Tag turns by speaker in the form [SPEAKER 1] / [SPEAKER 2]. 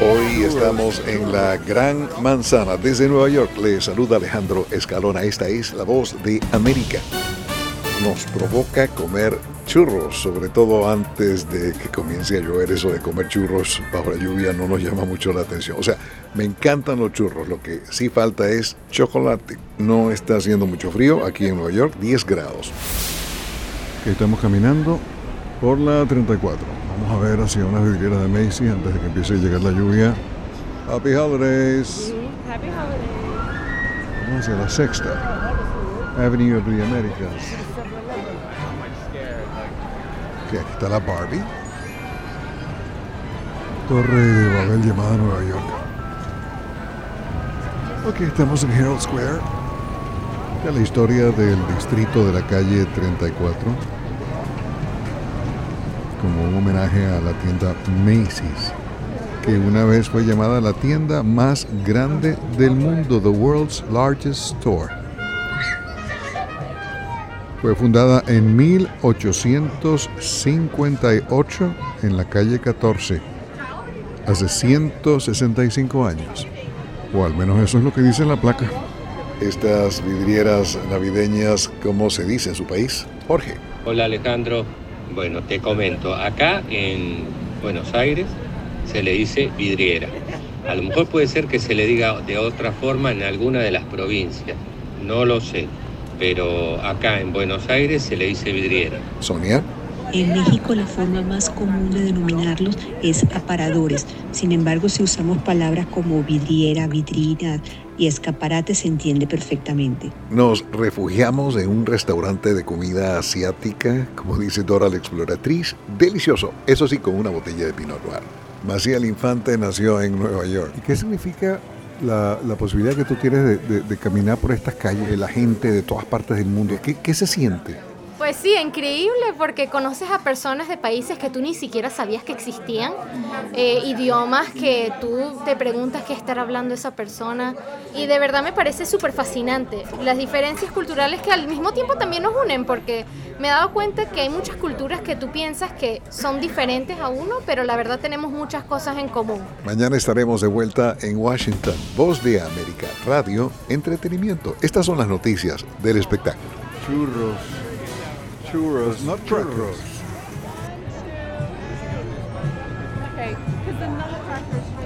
[SPEAKER 1] Hoy estamos en la Gran Manzana. Desde Nueva York le saluda Alejandro Escalona. Esta es la voz de América. Nos provoca comer churros, sobre todo antes de que comience a llover. Eso de comer churros bajo la lluvia no nos llama mucho la atención. O sea, me encantan los churros. Lo que sí falta es chocolate. No está haciendo mucho frío aquí en Nueva York, 10 grados. Estamos caminando por la 34. Vamos a ver hacia una vidriera de Macy antes de que empiece a llegar la lluvia. Happy Holidays.
[SPEAKER 2] Happy Holidays.
[SPEAKER 1] Vamos hacia la sexta. Avenue of the Americas. Que aquí está la Barbie. Torre de Babel llamada Nueva York. Ok, estamos en Herald Square. Es la historia del distrito de la calle 34 como un homenaje a la tienda Macy's, que una vez fue llamada la tienda más grande del mundo, the world's largest store. Fue fundada en 1858 en la calle 14, hace 165 años. O al menos eso es lo que dice la placa. Estas vidrieras navideñas, ¿cómo se dice en su país? Jorge.
[SPEAKER 3] Hola Alejandro, bueno, te comento, acá en Buenos Aires se le dice vidriera. A lo mejor puede ser que se le diga de otra forma en alguna de las provincias, no lo sé, pero acá en Buenos Aires se le dice vidriera.
[SPEAKER 1] Sonia.
[SPEAKER 4] En México la forma más común de denominarlos es aparadores. Sin embargo, si usamos palabras como vidriera, vidrina y escaparate se entiende perfectamente.
[SPEAKER 1] Nos refugiamos en un restaurante de comida asiática, como dice Dora la exploratriz, delicioso, eso sí con una botella de Pinot Noir. Maciel Infante nació en Nueva York. ¿Y qué significa la, posibilidad que tú tienes de, caminar por estas calles, la gente de todas partes del mundo? ¿Qué, qué se siente?
[SPEAKER 2] Pues sí, increíble porque conoces a personas de países que tú ni siquiera sabías que existían, eh, idiomas que tú te preguntas qué estará hablando esa persona y de verdad me parece súper fascinante las diferencias culturales que al mismo tiempo también nos unen porque me he dado cuenta que hay muchas culturas que tú piensas que son diferentes a uno, pero la verdad tenemos muchas cosas en común.
[SPEAKER 1] Mañana estaremos de vuelta en Washington, Voz de América, Radio, Entretenimiento. Estas son las noticias del espectáculo. Churros churros, not churros. Okay, because the nutcrackers still there. Yeah.